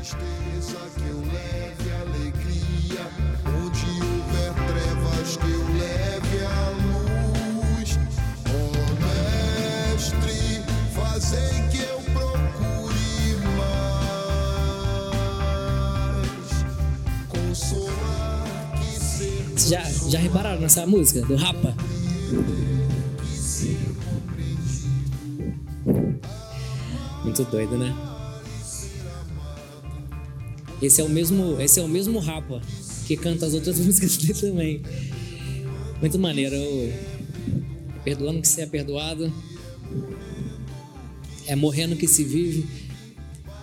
tristeza que eu leve alegria. Onde houver trevas que eu leve a luz. Ó mestre, fazei que eu procure mais. Consolar que ser Já, já repararam nessa música do Rapa? Muito doido, né? Esse é o mesmo, esse é o mesmo Rapa que canta as outras músicas dele também. Muito maneiro. Eu- Perdoando que se é perdoado. É morrendo que se vive.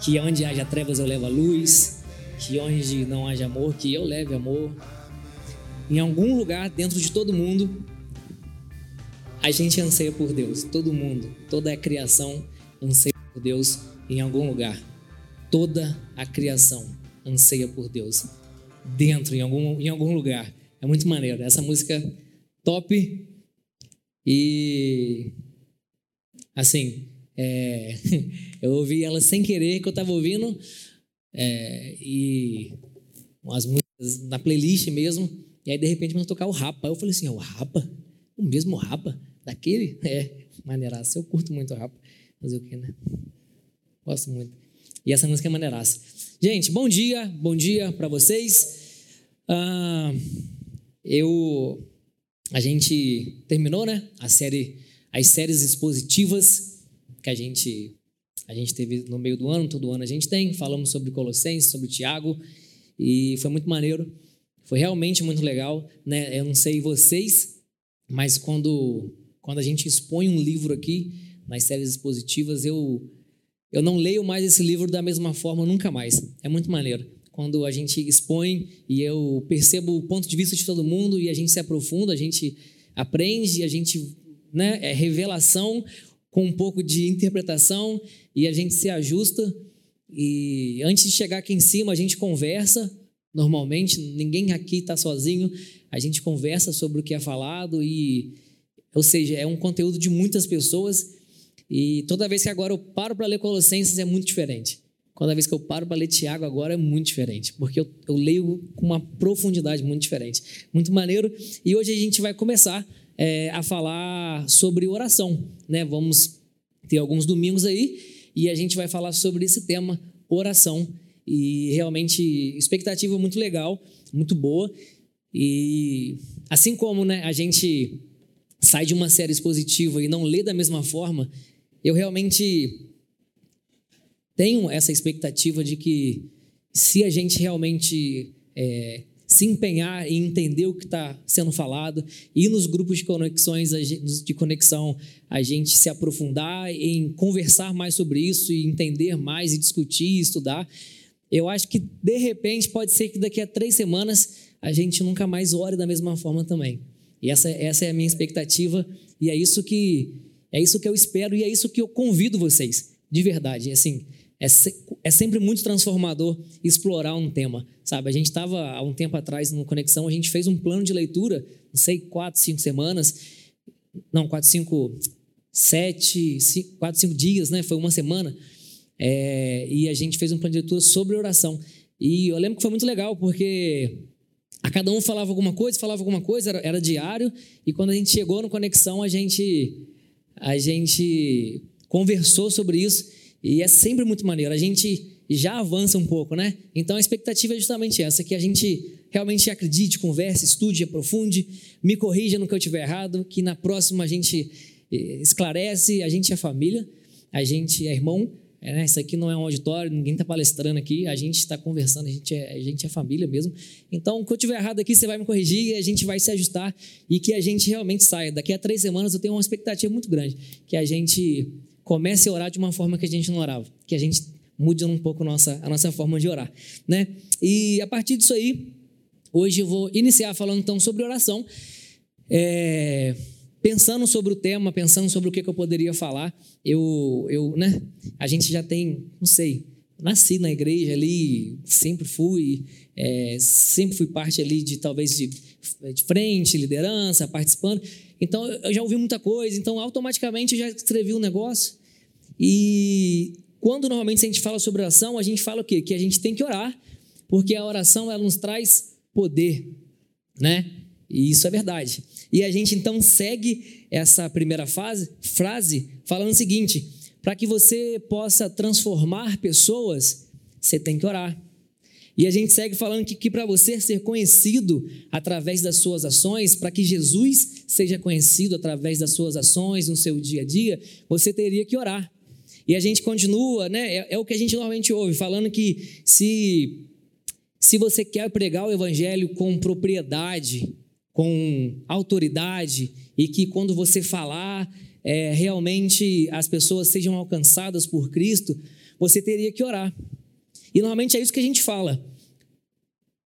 Que onde haja trevas eu levo a luz. Que onde não haja amor, que eu leve amor em algum lugar dentro de todo mundo, a gente anseia por Deus. Todo mundo, toda a criação anseia por Deus em algum lugar. Toda a criação anseia por Deus dentro, em algum, em algum lugar. É muito maneiro. Essa música top. E assim, é, eu ouvi ela sem querer que eu estava ouvindo é, e umas músicas na playlist mesmo. E aí de repente começou tocar o Rapa. Eu falei assim, é o Rapa? O mesmo Rapa? Daquele? É, maneiraça. Eu curto muito o Rapa. Fazer o quê, né? Gosto muito. E essa música é maneiraça. Gente, bom dia, bom dia para vocês. Ah, eu, a gente terminou, né? A série, as séries expositivas que a gente, a gente teve no meio do ano, todo ano a gente tem. Falamos sobre Colossenses, sobre Tiago e foi muito maneiro. Foi realmente muito legal, né? Eu não sei vocês, mas quando quando a gente expõe um livro aqui nas séries expositivas, eu eu não leio mais esse livro da mesma forma nunca mais. É muito maneiro. Quando a gente expõe e eu percebo o ponto de vista de todo mundo e a gente se aprofunda, a gente aprende, a gente, né, é revelação com um pouco de interpretação e a gente se ajusta e antes de chegar aqui em cima a gente conversa normalmente, ninguém aqui está sozinho, a gente conversa sobre o que é falado e ou seja, é um conteúdo de muitas pessoas e toda vez que agora eu paro para ler Colossenses é muito diferente. Cada vez que eu paro para ler Tiago agora é muito diferente, porque eu, eu leio com uma profundidade muito diferente. Muito maneiro. E hoje a gente vai começar é, a falar sobre oração. Né? Vamos ter alguns domingos aí e a gente vai falar sobre esse tema, oração. E realmente, expectativa muito legal, muito boa. E assim como né, a gente sai de uma série expositiva e não lê da mesma forma, eu realmente tenho essa expectativa de que se a gente realmente é, se empenhar em entender o que está sendo falado e nos grupos de conexões de conexão a gente se aprofundar em conversar mais sobre isso e entender mais e discutir e estudar eu acho que de repente pode ser que daqui a três semanas a gente nunca mais ore da mesma forma também. E essa, essa é a minha expectativa e é isso que é isso que eu espero e é isso que eu convido vocês de verdade assim é, se, é sempre muito transformador explorar um tema, sabe? A gente estava há um tempo atrás no Conexão, a gente fez um plano de leitura, não sei, quatro, cinco semanas, não, quatro, cinco, sete, cinco, quatro, cinco dias, né? Foi uma semana, é, e a gente fez um plano de leitura sobre oração. E eu lembro que foi muito legal, porque a cada um falava alguma coisa, falava alguma coisa, era, era diário, e quando a gente chegou no Conexão, a gente, a gente conversou sobre isso, e é sempre muito maneiro. A gente já avança um pouco, né? Então a expectativa é justamente essa: que a gente realmente acredite, converse, estude, aprofunde, me corrija no que eu tiver errado, que na próxima a gente esclarece, a gente é família, a gente é irmão. É, né? Isso aqui não é um auditório, ninguém está palestrando aqui, a gente está conversando, a gente, é, a gente é família mesmo. Então, o que eu tiver errado aqui, você vai me corrigir e a gente vai se ajustar e que a gente realmente saia. Daqui a três semanas eu tenho uma expectativa muito grande, que a gente comece a orar de uma forma que a gente não orava, que a gente mude um pouco nossa, a nossa forma de orar, né? E a partir disso aí, hoje eu vou iniciar falando então sobre oração, é, pensando sobre o tema, pensando sobre o que, que eu poderia falar, eu, eu, né? A gente já tem, não sei, nasci na igreja ali, sempre fui, é, sempre fui parte ali de talvez de, de frente, liderança, participando. Então eu já ouvi muita coisa, então automaticamente eu já escrevi um negócio e quando normalmente a gente fala sobre oração, a gente fala o quê? Que a gente tem que orar, porque a oração ela nos traz poder, né? E isso é verdade. E a gente então segue essa primeira fase, frase falando o seguinte: para que você possa transformar pessoas, você tem que orar. E a gente segue falando que, que para você ser conhecido através das suas ações, para que Jesus seja conhecido através das suas ações no seu dia a dia, você teria que orar. E a gente continua, né? É, é o que a gente normalmente ouve, falando que se, se você quer pregar o evangelho com propriedade, com autoridade, e que quando você falar, é, realmente as pessoas sejam alcançadas por Cristo, você teria que orar. E normalmente é isso que a gente fala.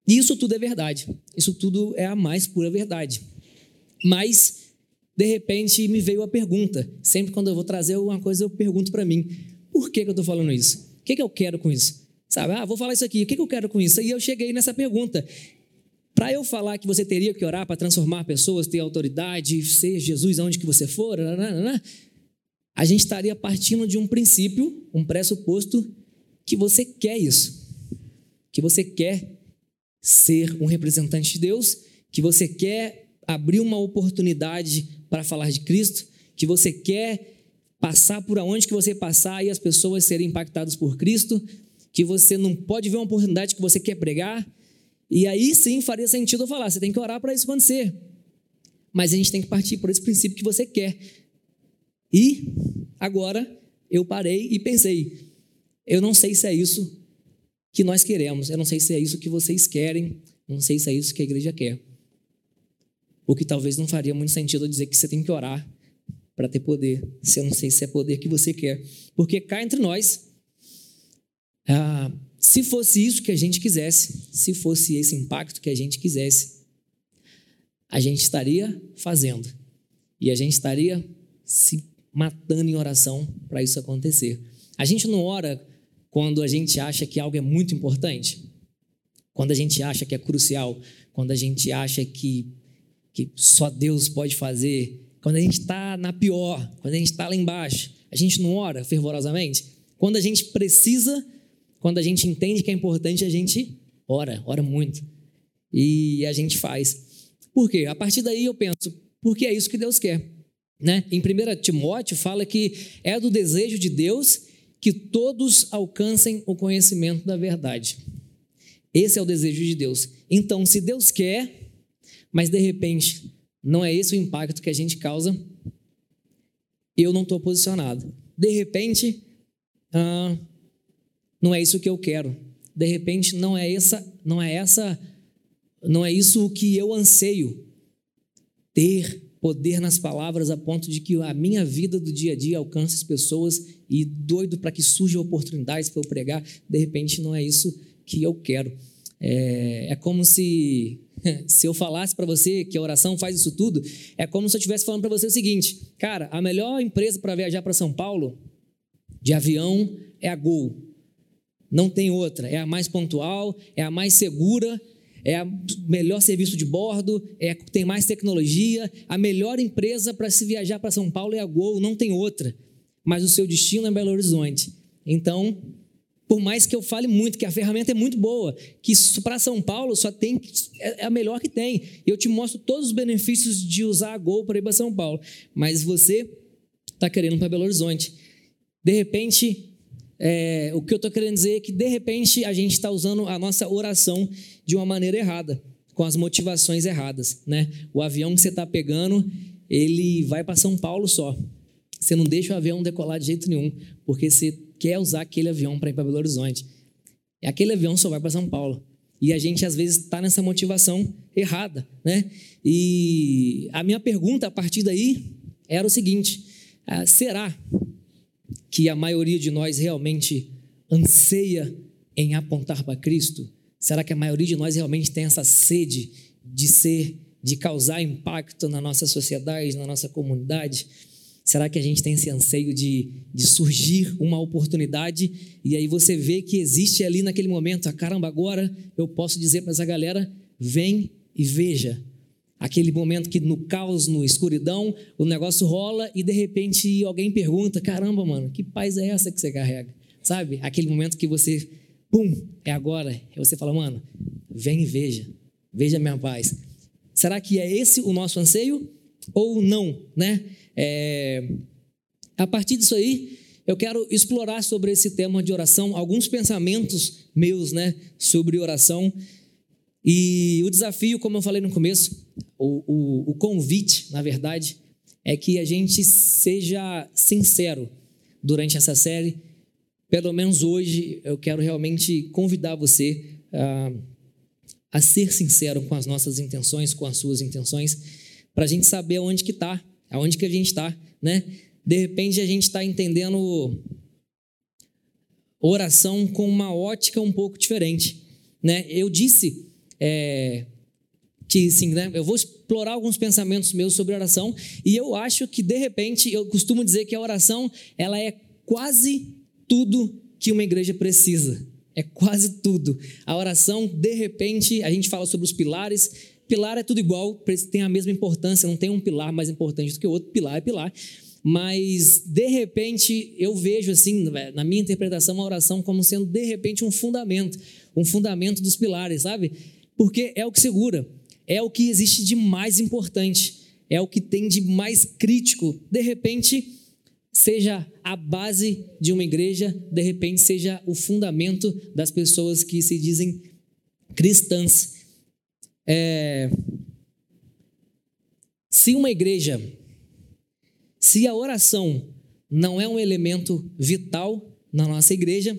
Isso tudo é verdade. Isso tudo é a mais pura verdade. Mas, de repente, me veio a pergunta. Sempre quando eu vou trazer alguma coisa, eu pergunto para mim: por que, que eu estou falando isso? O que, que eu quero com isso? Sabe, ah, vou falar isso aqui, o que, que eu quero com isso? E eu cheguei nessa pergunta. Para eu falar que você teria que orar para transformar pessoas, ter autoridade, ser Jesus aonde que você for, a gente estaria partindo de um princípio, um pressuposto que você quer isso, que você quer ser um representante de Deus, que você quer abrir uma oportunidade para falar de Cristo, que você quer passar por onde que você passar e as pessoas serem impactadas por Cristo, que você não pode ver uma oportunidade que você quer pregar, e aí sim faria sentido eu falar, você tem que orar para isso acontecer. Mas a gente tem que partir por esse princípio que você quer. E agora eu parei e pensei, eu não sei se é isso que nós queremos, eu não sei se é isso que vocês querem, não sei se é isso que a igreja quer. O que talvez não faria muito sentido eu dizer que você tem que orar para ter poder, se eu não sei se é poder que você quer. Porque cá entre nós, ah, se fosse isso que a gente quisesse, se fosse esse impacto que a gente quisesse, a gente estaria fazendo. E a gente estaria se matando em oração para isso acontecer. A gente não ora quando a gente acha que algo é muito importante, quando a gente acha que é crucial, quando a gente acha que, que só Deus pode fazer, quando a gente está na pior, quando a gente está lá embaixo, a gente não ora fervorosamente. Quando a gente precisa, quando a gente entende que é importante, a gente ora, ora muito. E a gente faz. Por quê? A partir daí eu penso, porque é isso que Deus quer. Né? Em 1 Timóteo fala que é do desejo de Deus que todos alcancem o conhecimento da verdade. Esse é o desejo de Deus. Então, se Deus quer, mas de repente não é esse o impacto que a gente causa, eu não estou posicionado. De repente, ah, não é isso que eu quero. De repente, não é essa, não é essa, não é isso que eu anseio ter poder nas palavras a ponto de que a minha vida do dia a dia alcance as pessoas e doido para que surjam oportunidades para eu pregar, de repente não é isso que eu quero. É, é como se se eu falasse para você que a oração faz isso tudo, é como se eu estivesse falando para você o seguinte, cara, a melhor empresa para viajar para São Paulo de avião é a Gol. Não tem outra, é a mais pontual, é a mais segura é o melhor serviço de bordo, é, tem mais tecnologia, a melhor empresa para se viajar para São Paulo é a Gol, não tem outra. Mas o seu destino é Belo Horizonte. Então, por mais que eu fale muito que a ferramenta é muito boa, que para São Paulo só tem é, é a melhor que tem. Eu te mostro todos os benefícios de usar a Gol para ir para São Paulo, mas você está querendo para Belo Horizonte. De repente, é, o que eu estou querendo dizer é que, de repente, a gente está usando a nossa oração de uma maneira errada, com as motivações erradas. Né? O avião que você está pegando, ele vai para São Paulo só. Você não deixa o avião decolar de jeito nenhum, porque você quer usar aquele avião para ir para Belo Horizonte. E aquele avião só vai para São Paulo. E a gente, às vezes, está nessa motivação errada. Né? E a minha pergunta, a partir daí, era o seguinte: ah, será que a maioria de nós realmente anseia em apontar para Cristo? Será que a maioria de nós realmente tem essa sede de ser, de causar impacto na nossa sociedade, na nossa comunidade? Será que a gente tem esse anseio de, de surgir uma oportunidade e aí você vê que existe ali naquele momento, ah, caramba, agora eu posso dizer para essa galera: vem e veja, Aquele momento que no caos, no escuridão, o negócio rola e de repente alguém pergunta: caramba, mano, que paz é essa que você carrega? sabe? Aquele momento que você, pum, é agora. E você fala, mano, vem e veja, veja minha paz. Será que é esse o nosso anseio ou não, né? É, a partir disso aí, eu quero explorar sobre esse tema de oração, alguns pensamentos meus, né, sobre oração. E o desafio, como eu falei no começo, o, o, o convite, na verdade, é que a gente seja sincero durante essa série. Pelo menos hoje, eu quero realmente convidar você a, a ser sincero com as nossas intenções, com as suas intenções, para a gente saber aonde que está, aonde que a gente está, né? De repente a gente está entendendo oração com uma ótica um pouco diferente, né? Eu disse é, que sim, né? Eu vou explorar alguns pensamentos meus sobre oração e eu acho que de repente eu costumo dizer que a oração ela é quase tudo que uma igreja precisa. É quase tudo. A oração, de repente, a gente fala sobre os pilares. Pilar é tudo igual, tem a mesma importância, não tem um pilar mais importante do que o outro. Pilar é pilar. Mas, de repente, eu vejo, assim, na minha interpretação, a oração como sendo, de repente, um fundamento. Um fundamento dos pilares, sabe? Porque é o que segura é o que existe de mais importante, é o que tem de mais crítico. De repente, seja a base de uma igreja, de repente, seja o fundamento das pessoas que se dizem cristãs. É... Se uma igreja, se a oração não é um elemento vital na nossa igreja,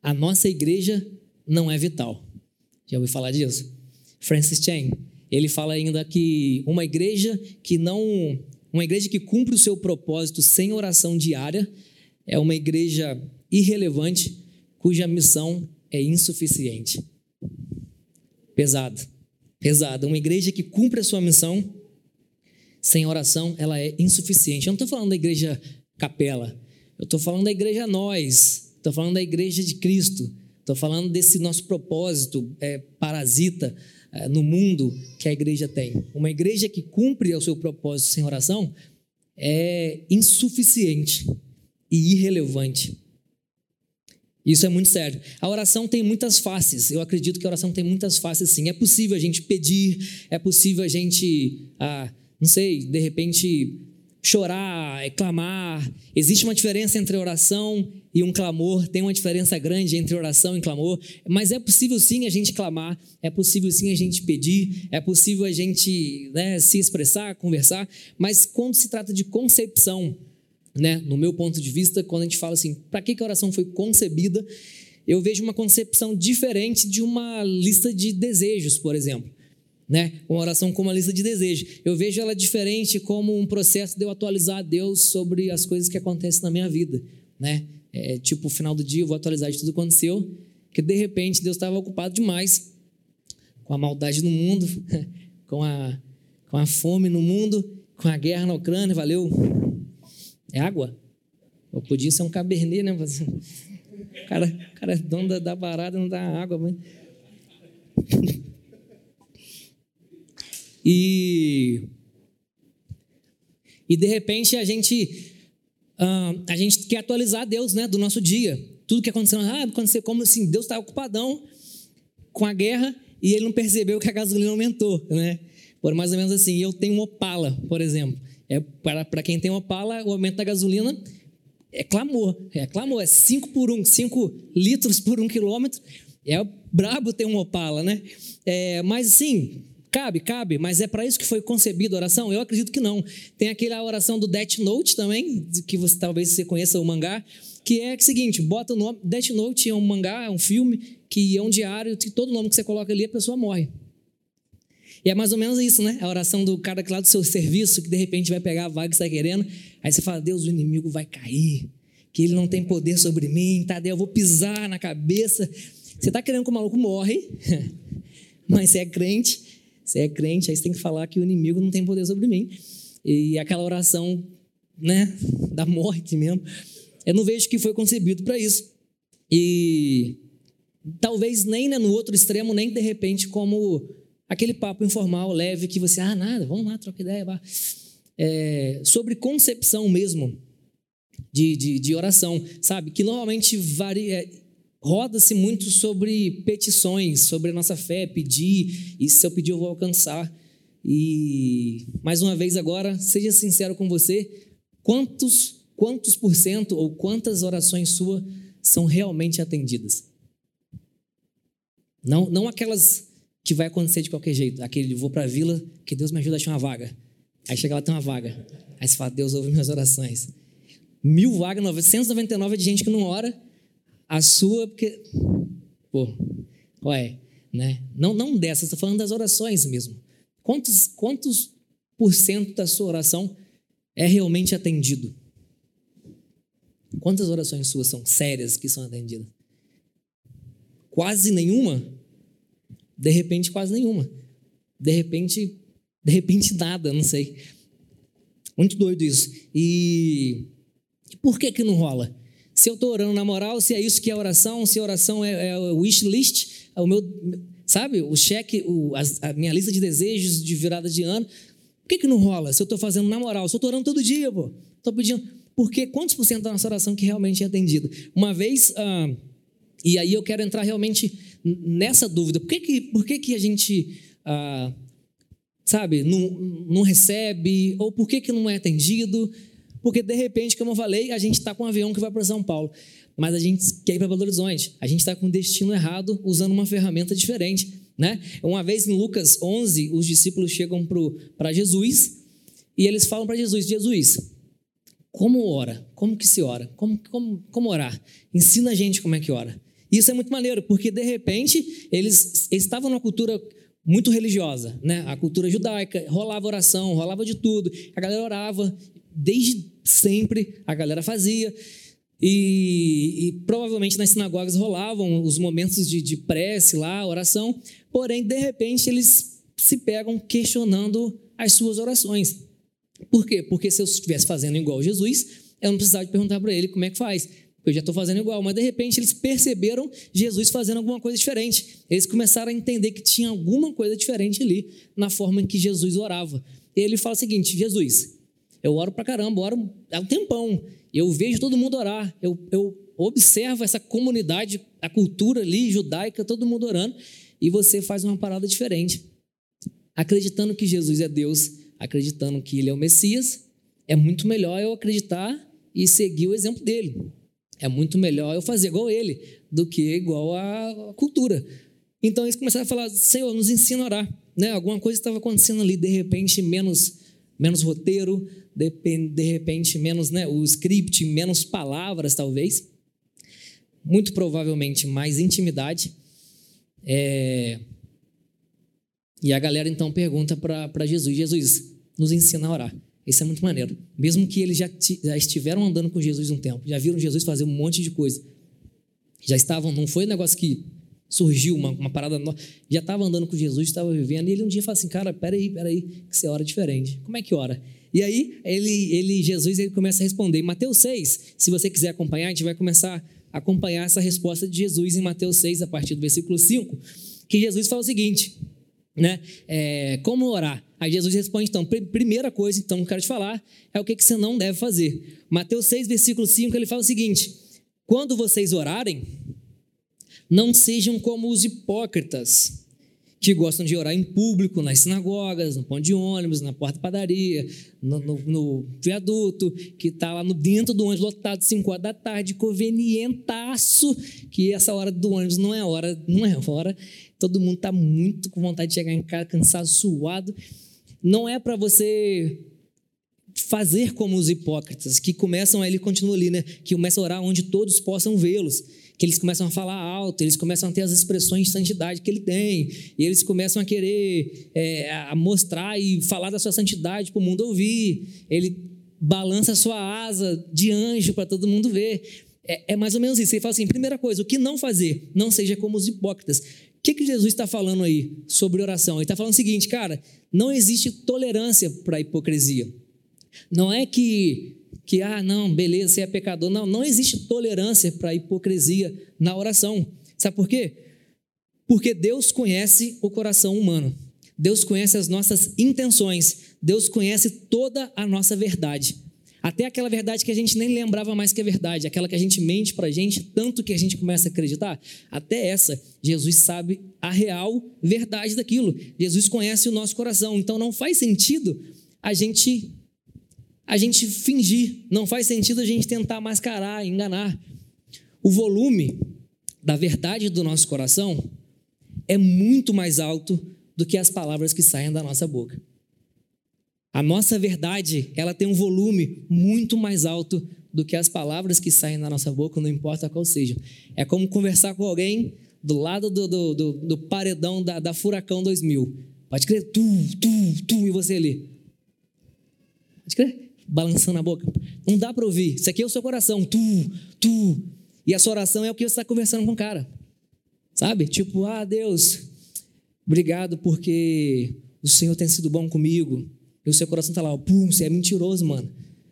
a nossa igreja não é vital. Já ouviu falar disso? Francis Chan. Ele fala ainda que uma igreja que não, uma igreja que cumpre o seu propósito sem oração diária é uma igreja irrelevante cuja missão é insuficiente. Pesado. Pesado. Uma igreja que cumpre a sua missão sem oração, ela é insuficiente. Eu não estou falando da igreja capela. Eu estou falando da igreja nós. Estou falando da igreja de Cristo. Estou falando desse nosso propósito é, parasita eh, no mundo que a igreja tem. Uma igreja que cumpre o seu propósito sem oração é insuficiente e irrelevante. Isso é muito sério. A oração tem muitas faces. Eu acredito que a oração tem muitas faces, sim. É possível a gente pedir, é possível a gente, ah, não sei, de repente chorar, é clamar. Existe uma diferença entre oração e um clamor, tem uma diferença grande entre oração e clamor, mas é possível sim a gente clamar, é possível sim a gente pedir, é possível a gente né, se expressar, conversar, mas quando se trata de concepção, né, no meu ponto de vista, quando a gente fala assim, para que, que a oração foi concebida, eu vejo uma concepção diferente de uma lista de desejos, por exemplo né? Uma oração como uma lista de desejos. Eu vejo ela diferente como um processo de eu atualizar a Deus sobre as coisas que acontecem na minha vida, né? É, tipo, final do dia eu vou atualizar de tudo que aconteceu, que de repente Deus estava ocupado demais com a maldade no mundo, com a, com a fome no mundo, com a guerra na Ucrânia, valeu? É água? Eu podia ser um cabernet, né? O cara, o cara é dono da, da barada, não dá água, mas... E, e de repente a gente, a gente quer atualizar Deus né, do nosso dia. Tudo que aconteceu, ah, aconteceu como assim, Deus está ocupadão com a guerra e ele não percebeu que a gasolina aumentou, né? Por mais ou menos assim, eu tenho um Opala, por exemplo. É, para, para quem tem um Opala, o aumento da gasolina é clamor, é clamor, é 5 por 1, um, 5 litros por 1 um quilômetro. É brabo ter um Opala, né? É, mas assim, Cabe, cabe, mas é para isso que foi concebida a oração? Eu acredito que não. Tem aquela oração do Death Note também, que você talvez você conheça o mangá, que é o seguinte, bota o nome, Death Note é um mangá, é um filme, que é um diário, que todo nome que você coloca ali, a pessoa morre. E é mais ou menos isso, né? A oração do cara que lá do seu serviço, que de repente vai pegar a vaga que está querendo, aí você fala, Deus, o inimigo vai cair, que ele não tem poder sobre mim, tá? Eu vou pisar na cabeça. Você está querendo que o maluco morre, mas você é crente, você é crente, aí você tem que falar que o inimigo não tem poder sobre mim. E aquela oração, né, da morte mesmo. Eu não vejo que foi concebido para isso. E talvez nem né, no outro extremo, nem de repente como aquele papo informal, leve, que você, ah, nada, vamos lá, troca ideia. Vá. É, sobre concepção mesmo de, de, de oração, sabe? Que normalmente varia, roda-se muito sobre petições, sobre a nossa fé, pedir, e se eu pedir eu vou alcançar. E mais uma vez agora, seja sincero com você, quantos quantos por cento ou quantas orações suas são realmente atendidas? Não, não aquelas que vai acontecer de qualquer jeito. Aquele, vou para a vila, que Deus me ajuda a achar uma vaga. Aí chega lá, tem uma vaga. Aí você fala, Deus ouve minhas orações. Mil vagas, 999 de gente que não ora. A sua, porque. Pô, ué, né? Não, não dessas, estou falando das orações mesmo. Quantos, quantos por cento da sua oração é realmente atendido? Quantas orações suas são sérias que são atendidas? Quase nenhuma? De repente, quase nenhuma. De repente, de repente nada, não sei. Muito doido isso. E por que que não rola? Se eu estou orando na moral, se é isso que é oração, se a oração é, é wish list, é o meu, sabe, o cheque, o, a, a, minha lista de desejos de virada de ano, por que que não rola? Se eu estou fazendo na moral, se eu estou orando todo dia, pô, estou pedindo, porque quantos por cento da nossa oração que realmente é atendido? Uma vez, ah, e aí eu quero entrar realmente nessa dúvida, por que que, por que, que a gente, ah, sabe, não, não recebe, ou por que que não é atendido? Porque, de repente, como eu falei, a gente está com um avião que vai para São Paulo, mas a gente quer ir para Belo Horizonte. A gente está com o destino errado, usando uma ferramenta diferente. Né? Uma vez em Lucas 11, os discípulos chegam para Jesus e eles falam para Jesus: Jesus, como ora? Como que se ora? Como, como, como orar? Ensina a gente como é que ora. Isso é muito maneiro, porque de repente eles, eles estavam numa cultura muito religiosa, né? A cultura judaica, rolava oração, rolava de tudo. A galera orava desde sempre a galera fazia. E, e, provavelmente nas sinagogas rolavam os momentos de, de prece lá, oração, porém, de repente, eles se pegam questionando as suas orações. Por quê? Porque se eu estivesse fazendo igual Jesus, eu não precisava perguntar para ele como é que faz. Eu já estou fazendo igual, mas de repente eles perceberam Jesus fazendo alguma coisa diferente. Eles começaram a entender que tinha alguma coisa diferente ali na forma em que Jesus orava. E ele fala o seguinte: Jesus, eu oro pra caramba, oro há um tempão. Eu vejo todo mundo orar. Eu, eu observo essa comunidade, a cultura ali judaica, todo mundo orando. E você faz uma parada diferente. Acreditando que Jesus é Deus, acreditando que Ele é o Messias, é muito melhor eu acreditar e seguir o exemplo dele. É muito melhor eu fazer igual ele do que igual a cultura. Então eles começaram a falar: Senhor, nos ensina a orar. Né? Alguma coisa estava acontecendo ali, de repente, menos, menos roteiro, de, repente, menos né, o script, menos palavras, talvez. Muito provavelmente mais intimidade. É... E a galera então pergunta para Jesus: Jesus, nos ensina a orar. Isso é muito maneiro. Mesmo que eles já, já estiveram andando com Jesus um tempo, já viram Jesus fazer um monte de coisa. Já estavam, não foi um negócio que surgiu, uma, uma parada nova. Já estava andando com Jesus, estava vivendo, e ele um dia fala assim: Cara, peraí, peraí, que você ora diferente. Como é que ora? E aí, ele, ele, Jesus ele começa a responder. Em Mateus 6, se você quiser acompanhar, a gente vai começar a acompanhar essa resposta de Jesus em Mateus 6, a partir do versículo 5, que Jesus fala o seguinte, né? É, como orar? Aí Jesus responde, então, primeira coisa, então, que eu quero te falar, é o que, que você não deve fazer. Mateus 6, versículo 5, ele fala o seguinte, quando vocês orarem, não sejam como os hipócritas, que gostam de orar em público, nas sinagogas, no ponto de ônibus, na porta da padaria, no, no, no viaduto, que está lá no dentro do ônibus lotado, 5 horas da tarde, convenientaço, que essa hora do ônibus não é hora, não é hora, todo mundo está muito com vontade de chegar em casa, cansado, suado. Não é para você fazer como os hipócritas, que começam, ele continua ali, né? Que começam a orar onde todos possam vê-los que eles começam a falar alto, eles começam a ter as expressões de santidade que ele tem, e eles começam a querer é, a mostrar e falar da sua santidade para o mundo ouvir. Ele balança a sua asa de anjo para todo mundo ver. É, é, mais ou menos isso. Ele fala assim: primeira coisa, o que não fazer? Não seja como os hipócritas. O que, que Jesus está falando aí sobre oração? Ele está falando o seguinte, cara: não existe tolerância para a hipocrisia. Não é que que, ah, não, beleza, você é pecador. Não, não existe tolerância para hipocrisia na oração. Sabe por quê? Porque Deus conhece o coração humano. Deus conhece as nossas intenções. Deus conhece toda a nossa verdade. até aquela verdade que a gente nem lembrava mais que é verdade, aquela que a gente mente para a gente, tanto que a gente começa a acreditar, até essa, Jesus sabe a real verdade daquilo. Jesus conhece o nosso coração, então não faz sentido a gente a gente fingir, não faz sentido a gente tentar mascarar, enganar. O volume da verdade do nosso coração é muito mais alto do que as palavras que saem da nossa boca. A nossa verdade, ela tem um volume muito mais alto do que as palavras que saem da nossa boca, não importa qual seja. É como conversar com alguém do lado do, do, do, do paredão da, da, Furacão 2000. Pode crer, tu, tu, tu, e você ali. Pode crer, balançando a boca. Não dá para ouvir. Isso aqui é o seu coração, tu, tu. E a sua oração é o que você está conversando com o cara. Sabe? Tipo, ah, Deus, obrigado porque o Senhor tem sido bom comigo. E o seu coração está lá, pum, você é mentiroso, mano.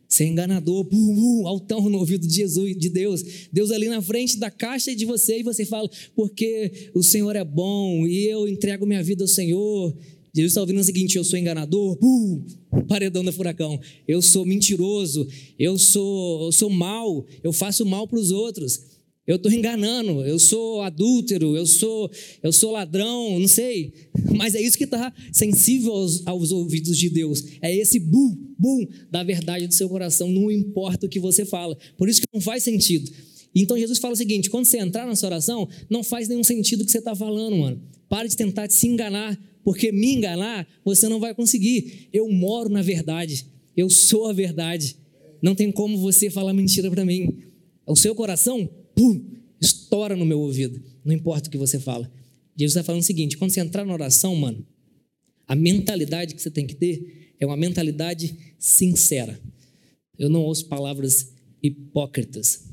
Você é enganador, pum, pum, altão no ouvido de Jesus, de Deus. Deus ali na frente da caixa de você e você fala, porque o Senhor é bom e eu entrego minha vida ao Senhor. Jesus está ouvindo o seguinte: eu sou enganador, pum, paredão da furacão. Eu sou mentiroso, eu sou, eu sou mal, eu faço mal para os outros. Eu estou enganando, eu sou adúltero, eu sou, eu sou ladrão, não sei. Mas é isso que está sensível aos, aos, ouvidos de Deus. É esse bum, bum da verdade do seu coração, não importa o que você fala. Por isso que não faz sentido. Então Jesus fala o seguinte: quando você entrar na sua oração, não faz nenhum sentido o que você está falando, mano. Para de tentar se enganar, porque me enganar você não vai conseguir. Eu moro na verdade, eu sou a verdade. Não tem como você falar mentira para mim. O seu coração pum, estoura no meu ouvido. Não importa o que você fala. Jesus está falando o seguinte: quando você entrar na oração, mano, a mentalidade que você tem que ter é uma mentalidade sincera. Eu não ouço palavras hipócritas.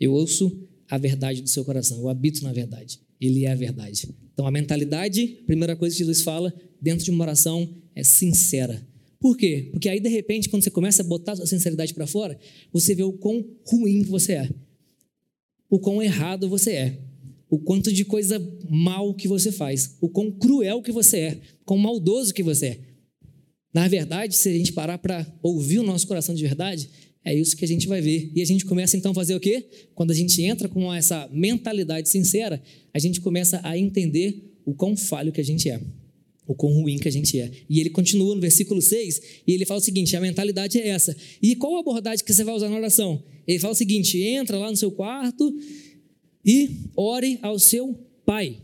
Eu ouço a verdade do seu coração. Eu habito na verdade. Ele é a verdade. Então, a mentalidade, primeira coisa que Jesus fala dentro de uma oração é sincera. Por quê? Porque aí, de repente, quando você começa a botar a sua sinceridade para fora, você vê o quão ruim você é o quão errado você é, o quanto de coisa mal que você faz, o quão cruel que você é, quão maldoso que você é. Na verdade, se a gente parar para ouvir o nosso coração de verdade, é isso que a gente vai ver. E a gente começa então a fazer o quê? Quando a gente entra com essa mentalidade sincera, a gente começa a entender o quão falho que a gente é, o quão ruim que a gente é. E ele continua no versículo 6 e ele fala o seguinte: a mentalidade é essa. E qual a abordagem que você vai usar na oração? Ele fala o seguinte: entra lá no seu quarto e ore ao seu pai.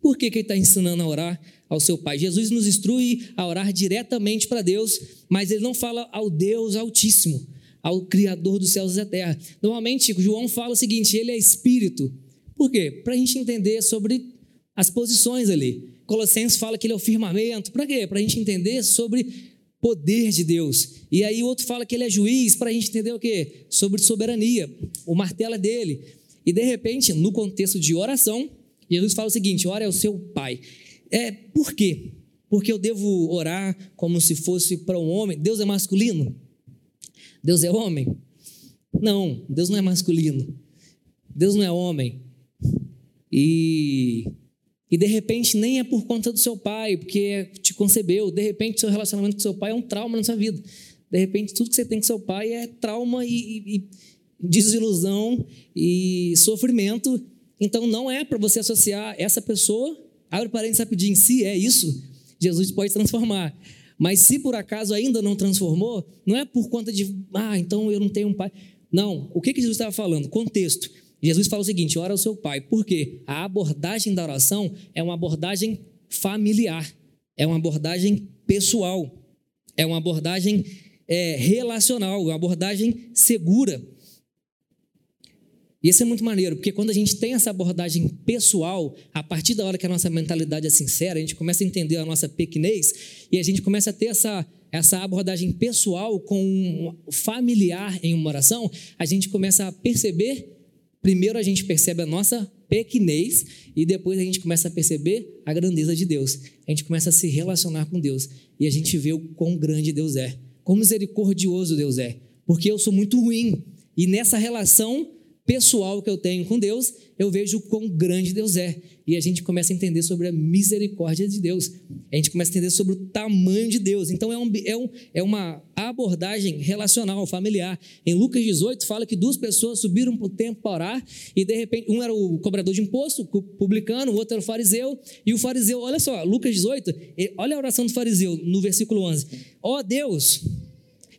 Por que, que ele está ensinando a orar ao seu pai? Jesus nos instrui a orar diretamente para Deus, mas ele não fala ao Deus Altíssimo, ao Criador dos céus e da terra. Normalmente, João fala o seguinte: ele é espírito. Por quê? Para a gente entender sobre as posições ali. Colossenses fala que ele é o firmamento. Para quê? Para a gente entender sobre poder de Deus. E aí o outro fala que ele é juiz, para a gente entender o quê? Sobre soberania. O martelo é dele. E de repente, no contexto de oração, Jesus fala o seguinte: ora é o seu pai. É, por quê? Porque eu devo orar como se fosse para um homem. Deus é masculino? Deus é homem? Não, Deus não é masculino. Deus não é homem. E e de repente nem é por conta do seu pai, porque te concebeu. De repente seu relacionamento com seu pai é um trauma na sua vida. De repente tudo que você tem com seu pai é trauma e, e, desilusão e sofrimento. Então não é para você associar essa pessoa, abre parênteses rapidinho, se é isso, Jesus pode transformar. Mas se por acaso ainda não transformou, não é por conta de, ah, então eu não tenho um pai. Não, o que, que Jesus estava falando? Contexto. Jesus fala o seguinte: ora ao seu pai, porque a abordagem da oração é uma abordagem familiar, é uma abordagem pessoal, é uma abordagem é, relacional, uma abordagem segura. E isso é muito maneiro, porque quando a gente tem essa abordagem pessoal, a partir da hora que a nossa mentalidade é sincera, a gente começa a entender a nossa pequenez e a gente começa a ter essa, essa abordagem pessoal com um familiar em uma oração, a gente começa a perceber Primeiro a gente percebe a nossa pequenez e depois a gente começa a perceber a grandeza de Deus. A gente começa a se relacionar com Deus e a gente vê o quão grande Deus é, quão misericordioso Deus é, porque eu sou muito ruim e nessa relação pessoal que eu tenho com Deus, eu vejo o quão grande Deus é. E a gente começa a entender sobre a misericórdia de Deus. A gente começa a entender sobre o tamanho de Deus. Então é, um, é, um, é uma abordagem relacional, familiar. Em Lucas 18, fala que duas pessoas subiram para o templo para orar, e de repente, um era o cobrador de imposto, publicano, o outro era o fariseu, e o fariseu, olha só, Lucas 18, olha a oração do fariseu no versículo 11: Ó oh Deus,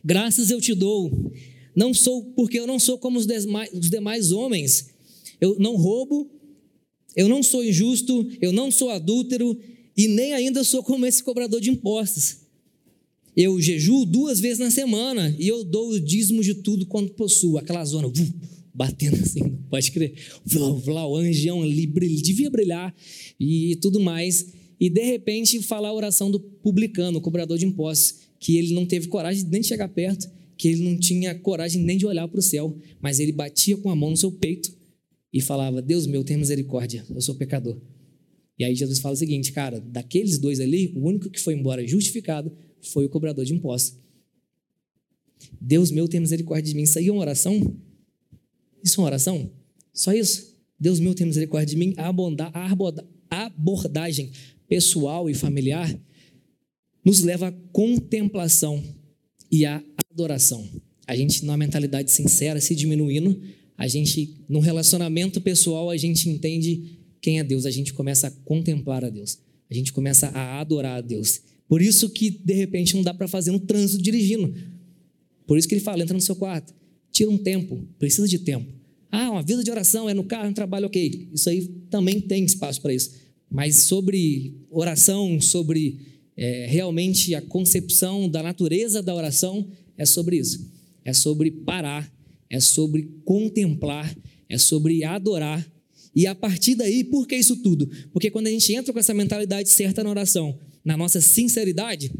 graças eu te dou não sou, porque eu não sou como os demais, os demais homens. Eu não roubo, eu não sou injusto, eu não sou adúltero e nem ainda sou como esse cobrador de impostos. Eu jejuo duas vezes na semana e eu dou o dízimo de tudo quanto possuo. Aquela zona, batendo assim, pode crer. Vlá, o anjão ali devia brilhar e tudo mais. E de repente falar a oração do publicano, o cobrador de impostos, que ele não teve coragem nem de chegar perto que ele não tinha coragem nem de olhar para o céu, mas ele batia com a mão no seu peito e falava: Deus meu, tenha misericórdia, eu sou pecador. E aí Jesus fala o seguinte, cara, daqueles dois ali, o único que foi embora justificado foi o cobrador de impostos. Deus meu, tenha misericórdia de mim. Isso aí é uma oração? Isso é uma oração? Só isso? Deus meu, tenha misericórdia de mim. A abordagem pessoal e familiar nos leva à contemplação e à adoração. A gente, numa mentalidade sincera, se diminuindo, a gente, num relacionamento pessoal, a gente entende quem é Deus, a gente começa a contemplar a Deus, a gente começa a adorar a Deus. Por isso que, de repente, não dá para fazer um trânsito dirigindo. Por isso que ele fala, entra no seu quarto, tira um tempo, precisa de tempo. Ah, uma vida de oração, é no carro, no trabalho, ok. Isso aí também tem espaço para isso. Mas sobre oração, sobre é, realmente a concepção da natureza da oração, é sobre isso. É sobre parar, é sobre contemplar, é sobre adorar. E a partir daí, por que isso tudo? Porque quando a gente entra com essa mentalidade certa na oração, na nossa sinceridade,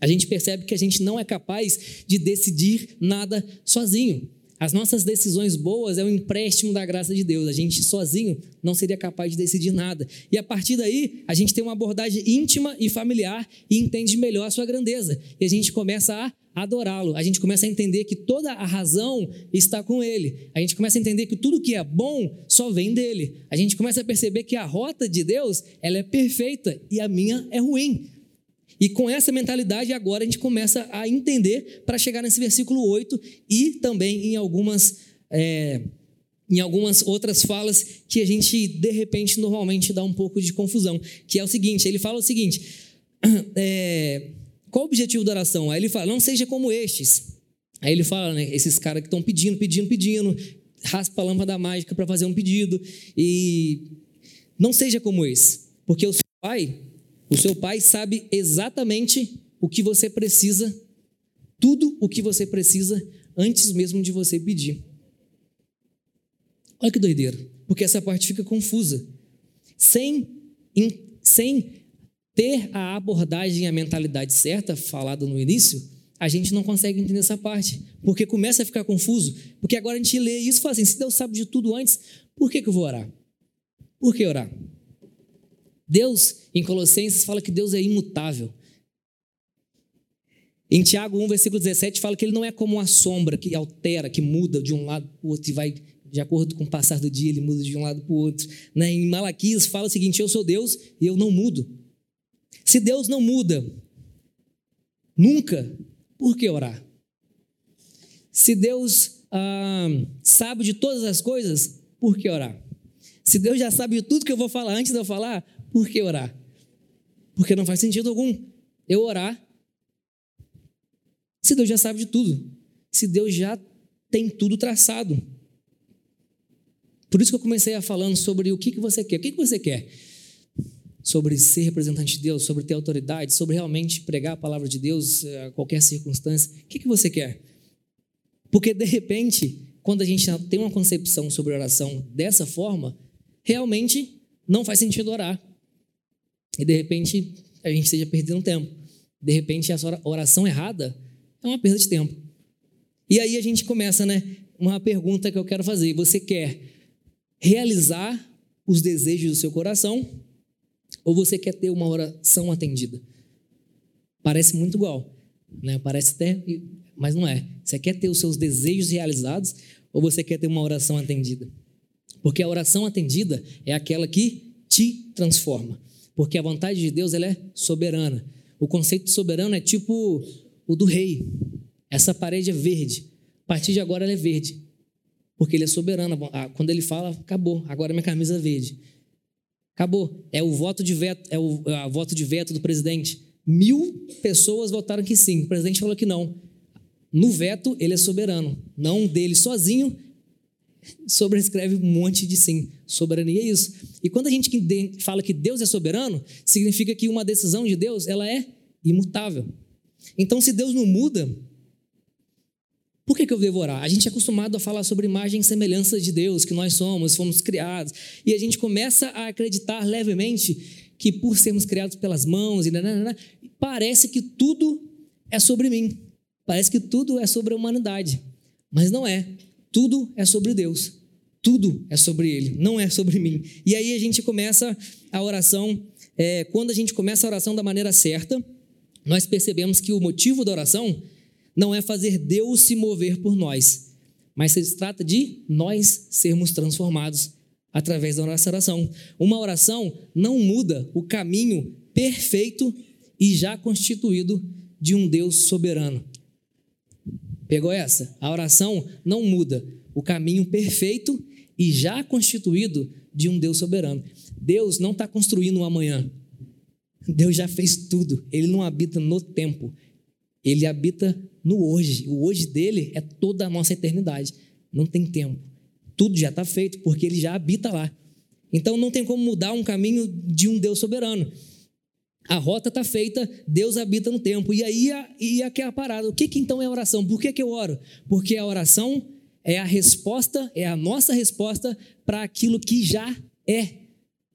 a gente percebe que a gente não é capaz de decidir nada sozinho. As nossas decisões boas é um empréstimo da graça de Deus. A gente sozinho não seria capaz de decidir nada. E a partir daí, a gente tem uma abordagem íntima e familiar e entende melhor a sua grandeza. E a gente começa a adorá-lo. A gente começa a entender que toda a razão está com ele. A gente começa a entender que tudo que é bom só vem dele. A gente começa a perceber que a rota de Deus, ela é perfeita e a minha é ruim. E com essa mentalidade, agora a gente começa a entender para chegar nesse versículo 8 e também em algumas, é, em algumas outras falas que a gente, de repente, normalmente dá um pouco de confusão. Que é o seguinte: ele fala o seguinte. É, qual o objetivo da oração? Aí ele fala: não seja como estes. Aí ele fala, né? Esses caras que estão pedindo, pedindo, pedindo, raspa a lâmpada mágica para fazer um pedido. E não seja como esse, porque o seu pai, o seu pai sabe exatamente o que você precisa, tudo o que você precisa antes mesmo de você pedir. Olha que doideira, porque essa parte fica confusa. Sem, sem ter a abordagem, a mentalidade certa, falada no início, a gente não consegue entender essa parte, porque começa a ficar confuso, porque agora a gente lê isso e fala assim, se Deus sabe de tudo antes, por que, que eu vou orar? Por que orar? Deus, em Colossenses, fala que Deus é imutável. Em Tiago 1, versículo 17, fala que ele não é como uma sombra que altera, que muda de um lado para o outro e vai, de acordo com o passar do dia, ele muda de um lado para o outro. Né? Em Malaquias fala o seguinte: Eu sou Deus e eu não mudo. Se Deus não muda, nunca, por que orar? Se Deus ah, sabe de todas as coisas, por que orar? Se Deus já sabe de tudo que eu vou falar antes de eu falar, por que orar? Porque não faz sentido algum eu orar se Deus já sabe de tudo. Se Deus já tem tudo traçado. Por isso que eu comecei a falando sobre o que, que você quer. O que, que você quer? sobre ser representante de Deus, sobre ter autoridade, sobre realmente pregar a palavra de Deus a qualquer circunstância. O que, que você quer? Porque, de repente, quando a gente tem uma concepção sobre oração dessa forma, realmente não faz sentido orar. E, de repente, a gente esteja perdendo tempo. De repente, essa oração errada é uma perda de tempo. E aí a gente começa, né? Uma pergunta que eu quero fazer. Você quer realizar os desejos do seu coração ou você quer ter uma oração atendida? Parece muito igual, né? Parece até, mas não é. Você quer ter os seus desejos realizados ou você quer ter uma oração atendida? Porque a oração atendida é aquela que te transforma. Porque a vontade de Deus ela é soberana. O conceito soberano é tipo o do rei. Essa parede é verde. A partir de agora ela é verde. Porque ele é soberano. Quando ele fala, acabou. Agora minha camisa é verde. Acabou. É o voto de veto, é o a voto de veto do presidente. Mil pessoas votaram que sim. O presidente falou que não. No veto, ele é soberano. Não dele sozinho, sobrescreve um monte de sim. Soberania é isso. E quando a gente fala que Deus é soberano, significa que uma decisão de Deus ela é imutável. Então, se Deus não muda, por que, que eu devo orar? A gente é acostumado a falar sobre imagem e semelhança de Deus, que nós somos, fomos criados, e a gente começa a acreditar levemente que por sermos criados pelas mãos, e nananana, parece que tudo é sobre mim, parece que tudo é sobre a humanidade, mas não é. Tudo é sobre Deus, tudo é sobre Ele, não é sobre mim. E aí a gente começa a oração, é, quando a gente começa a oração da maneira certa, nós percebemos que o motivo da oração não é fazer Deus se mover por nós, mas se trata de nós sermos transformados através da nossa oração. Uma oração não muda o caminho perfeito e já constituído de um Deus soberano. Pegou essa? A oração não muda o caminho perfeito e já constituído de um Deus soberano. Deus não está construindo um amanhã. Deus já fez tudo. Ele não habita no tempo. Ele habita no hoje. O hoje dele é toda a nossa eternidade. Não tem tempo. Tudo já está feito, porque ele já habita lá. Então não tem como mudar um caminho de um Deus soberano. A rota está feita, Deus habita no tempo. E aí e aqui é a parada. O que, que então é oração? Por que, que eu oro? Porque a oração é a resposta, é a nossa resposta para aquilo que já é.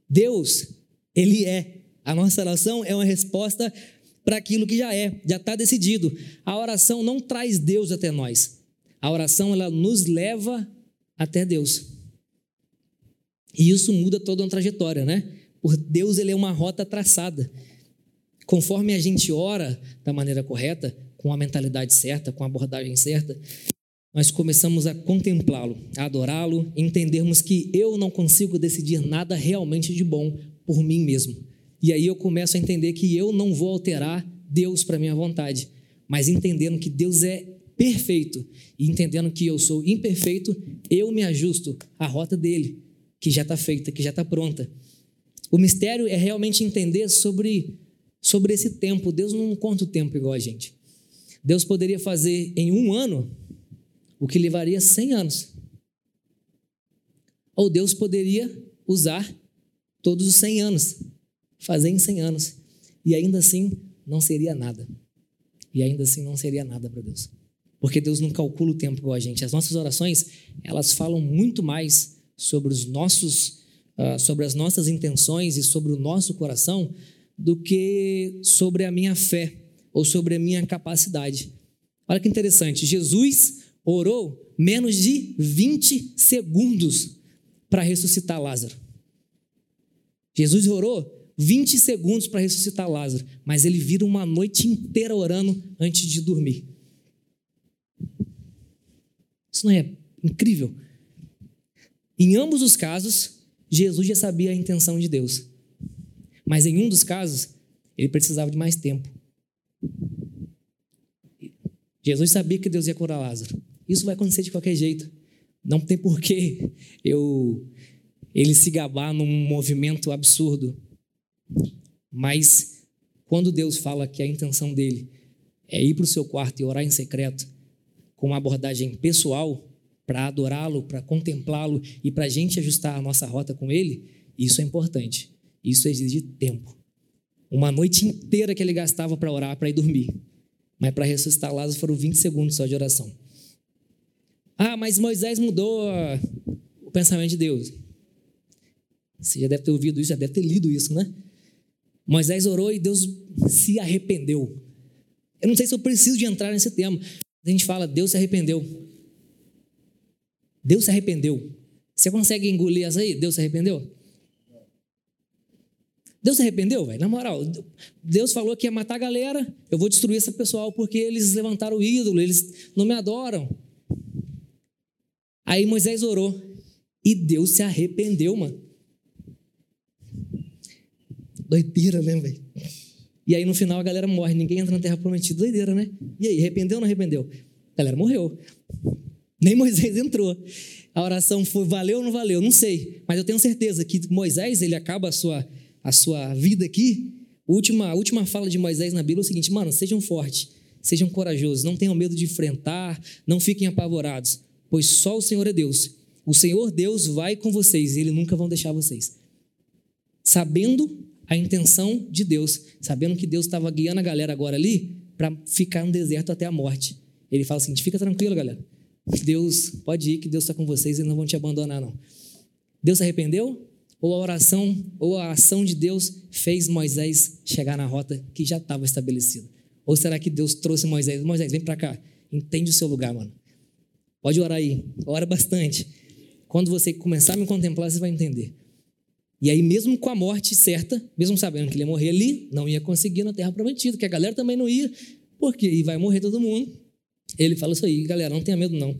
Deus, Ele é. A nossa oração é uma resposta para aquilo que já é, já está decidido. A oração não traz Deus até nós. A oração ela nos leva até Deus. E isso muda toda uma trajetória, né? Por Deus ele é uma rota traçada. Conforme a gente ora da maneira correta, com a mentalidade certa, com a abordagem certa, nós começamos a contemplá-lo, a adorá-lo, entendermos que eu não consigo decidir nada realmente de bom por mim mesmo. E aí eu começo a entender que eu não vou alterar Deus para minha vontade, mas entendendo que Deus é perfeito e entendendo que eu sou imperfeito, eu me ajusto à rota dele, que já está feita, que já está pronta. O mistério é realmente entender sobre, sobre esse tempo. Deus não conta o tempo igual a gente. Deus poderia fazer em um ano o que levaria 100 anos. Ou Deus poderia usar todos os 100 anos fazer em 100 anos. E ainda assim não seria nada. E ainda assim não seria nada para Deus. Porque Deus não calcula o tempo igual a gente. As nossas orações, elas falam muito mais sobre os nossos, uh, sobre as nossas intenções e sobre o nosso coração do que sobre a minha fé ou sobre a minha capacidade. Olha que interessante, Jesus orou menos de 20 segundos para ressuscitar Lázaro. Jesus orou 20 segundos para ressuscitar Lázaro, mas ele vira uma noite inteira orando antes de dormir. Isso não é incrível? Em ambos os casos, Jesus já sabia a intenção de Deus. Mas em um dos casos, ele precisava de mais tempo. Jesus sabia que Deus ia curar Lázaro. Isso vai acontecer de qualquer jeito. Não tem porquê eu ele se gabar num movimento absurdo mas quando Deus fala que a intenção dele é ir para o seu quarto e orar em secreto, com uma abordagem pessoal, para adorá-lo, para contemplá-lo e para a gente ajustar a nossa rota com ele, isso é importante. Isso exige tempo. Uma noite inteira que ele gastava para orar, para ir dormir. Mas para ressuscitar Lázaro foram 20 segundos só de oração. Ah, mas Moisés mudou o pensamento de Deus. Você já deve ter ouvido isso, já deve ter lido isso, né? Moisés orou e Deus se arrependeu. Eu não sei se eu preciso de entrar nesse tema. A gente fala, Deus se arrependeu. Deus se arrependeu. Você consegue engolir essa aí? Deus se arrependeu? Deus se arrependeu, velho? Na moral, Deus falou que ia matar a galera, eu vou destruir esse pessoal porque eles levantaram o ídolo, eles não me adoram. Aí Moisés orou e Deus se arrependeu, mano. Doideira, né, velho? E aí no final a galera morre, ninguém entra na terra prometida. Doideira, né? E aí, arrependeu ou não arrependeu? A galera morreu. Nem Moisés entrou. A oração foi valeu ou não valeu? Não sei. Mas eu tenho certeza que Moisés, ele acaba a sua, a sua vida aqui. Última, a última fala de Moisés na Bíblia é o seguinte: mano, sejam fortes, sejam corajosos, não tenham medo de enfrentar, não fiquem apavorados, pois só o Senhor é Deus. O Senhor Deus vai com vocês e ele nunca vão deixar vocês. Sabendo a intenção de Deus, sabendo que Deus estava guiando a galera agora ali para ficar no deserto até a morte. Ele fala assim: fica tranquilo, galera. Deus, pode ir, que Deus está com vocês, eles não vão te abandonar, não. Deus se arrependeu? Ou a oração, ou a ação de Deus fez Moisés chegar na rota que já estava estabelecida? Ou será que Deus trouxe Moisés? Moisés, vem para cá, entende o seu lugar, mano. Pode orar aí, ora bastante. Quando você começar a me contemplar, você vai entender. E aí, mesmo com a morte certa, mesmo sabendo que ele ia morrer ali, não ia conseguir na terra prometida, que a galera também não ia, porque e vai morrer todo mundo. Ele fala isso aí, galera, não tenha medo não.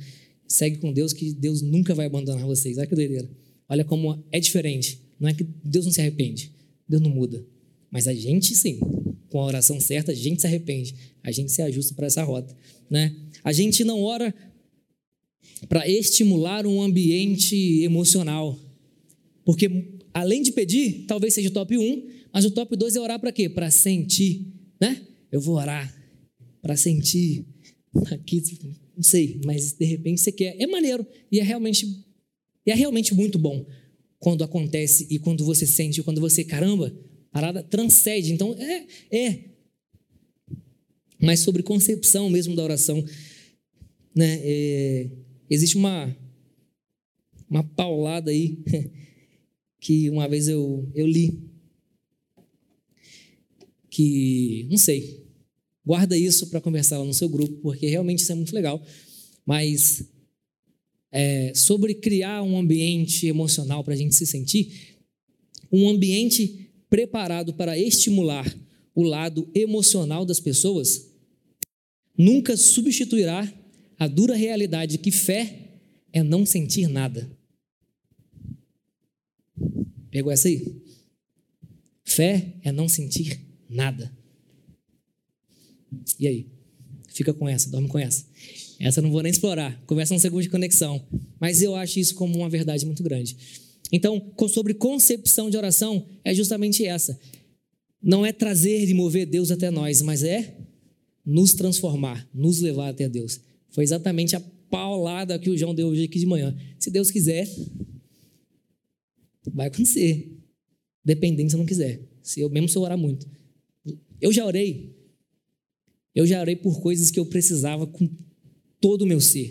Segue com Deus, que Deus nunca vai abandonar vocês. Olha que doideira. Olha como é diferente. Não é que Deus não se arrepende, Deus não muda. Mas a gente sim, com a oração certa, a gente se arrepende, a gente se ajusta para essa rota. Né? A gente não ora para estimular um ambiente emocional. Porque além de pedir, talvez seja o top 1, mas o top 2 é orar para quê? Para sentir, né? Eu vou orar para sentir aqui, não sei, mas de repente você quer. É maneiro e é realmente é realmente muito bom quando acontece e quando você sente, quando você, caramba, parada transcende. Então é é mas sobre concepção mesmo da oração, né? É, existe uma uma paulada aí que uma vez eu, eu li. Que, não sei, guarda isso para conversar lá no seu grupo, porque realmente isso é muito legal. Mas é, sobre criar um ambiente emocional para a gente se sentir, um ambiente preparado para estimular o lado emocional das pessoas, nunca substituirá a dura realidade que fé é não sentir nada. Pegou essa aí? Fé é não sentir nada. E aí? Fica com essa, dorme com essa. Essa eu não vou nem explorar. Conversa um segundo de conexão. Mas eu acho isso como uma verdade muito grande. Então, sobre concepção de oração, é justamente essa. Não é trazer e mover Deus até nós, mas é nos transformar, nos levar até Deus. Foi exatamente a paulada que o João deu hoje aqui de manhã. Se Deus quiser, Vai acontecer. Dependendo se eu não quiser. Se eu, mesmo se eu orar muito. Eu já orei. Eu já orei por coisas que eu precisava com todo o meu ser.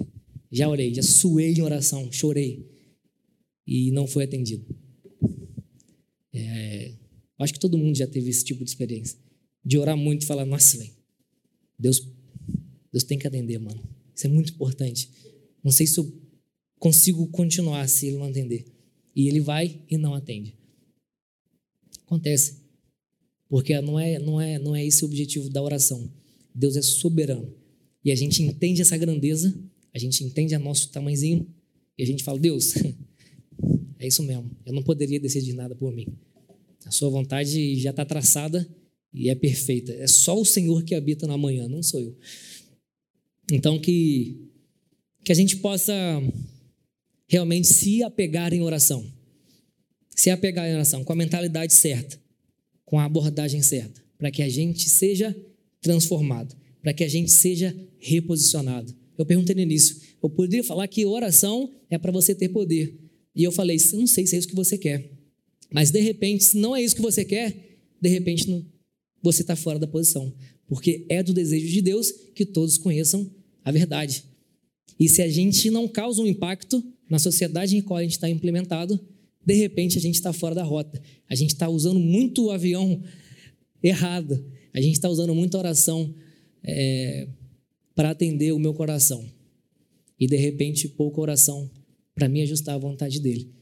Já orei, já suei em oração, chorei. E não foi atendido. É, acho que todo mundo já teve esse tipo de experiência. De orar muito e falar, nossa, velho, Deus, Deus tem que atender, mano. Isso é muito importante. Não sei se eu consigo continuar se ele não atender. E ele vai e não atende. Acontece. Porque não é, não é, não é esse o objetivo da oração. Deus é soberano. E a gente entende essa grandeza, a gente entende a nosso tamanhozinho, e a gente fala: Deus, é isso mesmo. Eu não poderia decidir nada por mim. A sua vontade já está traçada e é perfeita. É só o Senhor que habita na manhã, não sou eu. Então que que a gente possa realmente se apegar em oração. Se apegar em oração com a mentalidade certa, com a abordagem certa, para que a gente seja transformado, para que a gente seja reposicionado. Eu perguntei no início, eu poderia falar que oração é para você ter poder. E eu falei, não sei se é isso que você quer. Mas de repente, se não é isso que você quer, de repente não, você está fora da posição. Porque é do desejo de Deus que todos conheçam a verdade. E se a gente não causa um impacto, na sociedade em qual a gente está implementado, de repente a gente está fora da rota. A gente está usando muito o avião errado. A gente está usando muita oração é, para atender o meu coração. E de repente pouca oração para me ajustar à vontade dele.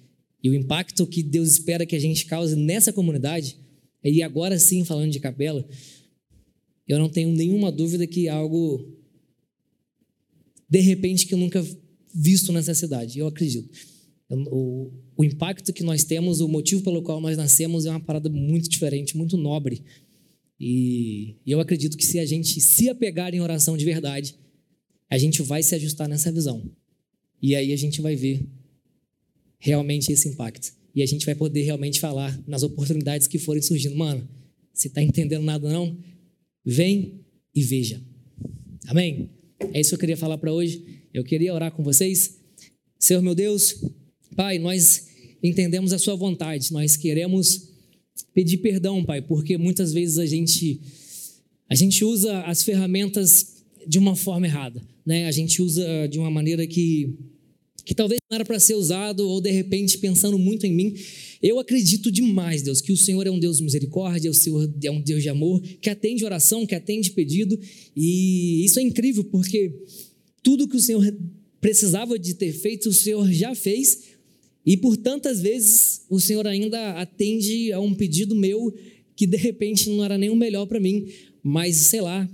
E o impacto que Deus espera que a gente cause nessa comunidade, e agora sim falando de capela, eu não tenho nenhuma dúvida que algo, de repente, que eu nunca visto nessa cidade. Eu acredito. O, o impacto que nós temos, o motivo pelo qual nós nascemos é uma parada muito diferente, muito nobre. E, e eu acredito que se a gente se apegar em oração de verdade, a gente vai se ajustar nessa visão. E aí a gente vai ver realmente esse impacto. E a gente vai poder realmente falar nas oportunidades que forem surgindo. Mano, você está entendendo nada não? Vem e veja. Amém? É isso que eu queria falar para hoje. Eu queria orar com vocês. Senhor meu Deus, Pai, nós entendemos a Sua vontade, nós queremos pedir perdão, Pai, porque muitas vezes a gente, a gente usa as ferramentas de uma forma errada, né? A gente usa de uma maneira que, que talvez não era para ser usado, ou de repente pensando muito em mim. Eu acredito demais, Deus, que o Senhor é um Deus de misericórdia, o Senhor é um Deus de amor, que atende oração, que atende pedido, e isso é incrível, porque tudo que o Senhor precisava de ter feito, o Senhor já fez, e por tantas vezes o Senhor ainda atende a um pedido meu que de repente não era nem o melhor para mim, mas sei lá,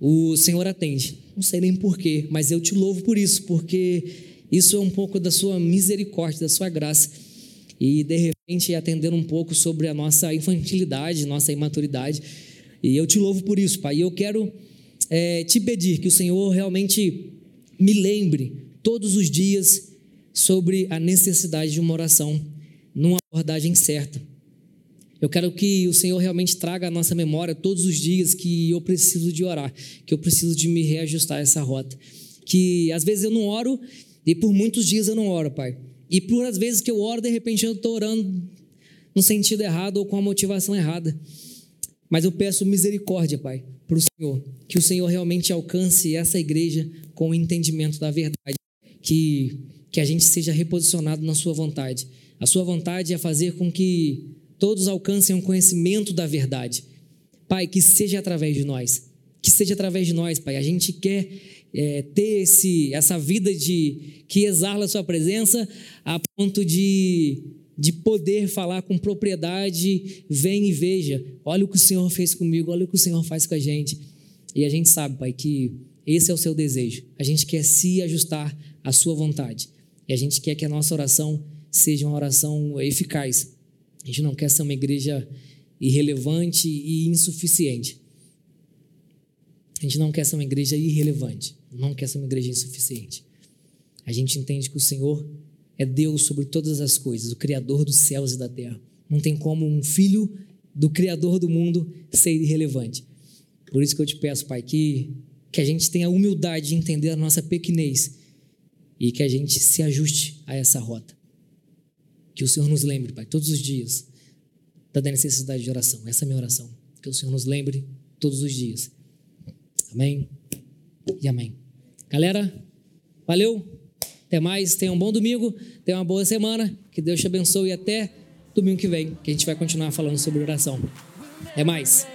o Senhor atende. Não sei nem porquê, mas eu te louvo por isso, porque isso é um pouco da sua misericórdia, da sua graça. E de repente atender um pouco sobre a nossa infantilidade, nossa imaturidade. E eu te louvo por isso, Pai. E eu quero é, te pedir que o Senhor realmente me lembre todos os dias sobre a necessidade de uma oração numa abordagem certa. Eu quero que o Senhor realmente traga à nossa memória todos os dias que eu preciso de orar, que eu preciso de me reajustar essa rota. Que às vezes eu não oro e por muitos dias eu não oro, Pai. E por às vezes que eu oro, de repente eu estou orando no sentido errado ou com a motivação errada. Mas eu peço misericórdia, Pai, para o Senhor. Que o Senhor realmente alcance essa igreja com o entendimento da verdade. Que que a gente seja reposicionado na Sua vontade. A Sua vontade é fazer com que todos alcancem um conhecimento da verdade. Pai, que seja através de nós. Que seja através de nós, Pai. A gente quer é, ter esse, essa vida de que exala a Sua presença a ponto de, de poder falar com propriedade. Vem e veja. Olha o que o Senhor fez comigo, olha o que o Senhor faz com a gente. E a gente sabe, Pai, que esse é o seu desejo. A gente quer se ajustar à Sua vontade. E a gente quer que a nossa oração seja uma oração eficaz. A gente não quer ser uma igreja irrelevante e insuficiente. A gente não quer ser uma igreja irrelevante, não quer ser uma igreja insuficiente. A gente entende que o Senhor é Deus sobre todas as coisas, o Criador dos céus e da terra. Não tem como um filho do Criador do mundo ser irrelevante. Por isso que eu te peço, Pai, que, que a gente tenha a humildade de entender a nossa pequenez e que a gente se ajuste a essa rota. Que o Senhor nos lembre, Pai, todos os dias da necessidade de oração. Essa é a minha oração. Que o Senhor nos lembre todos os dias. Amém e amém. Galera, valeu. Até mais. Tenha um bom domingo. Tenha uma boa semana. Que Deus te abençoe e até domingo que vem, que a gente vai continuar falando sobre oração. Até mais.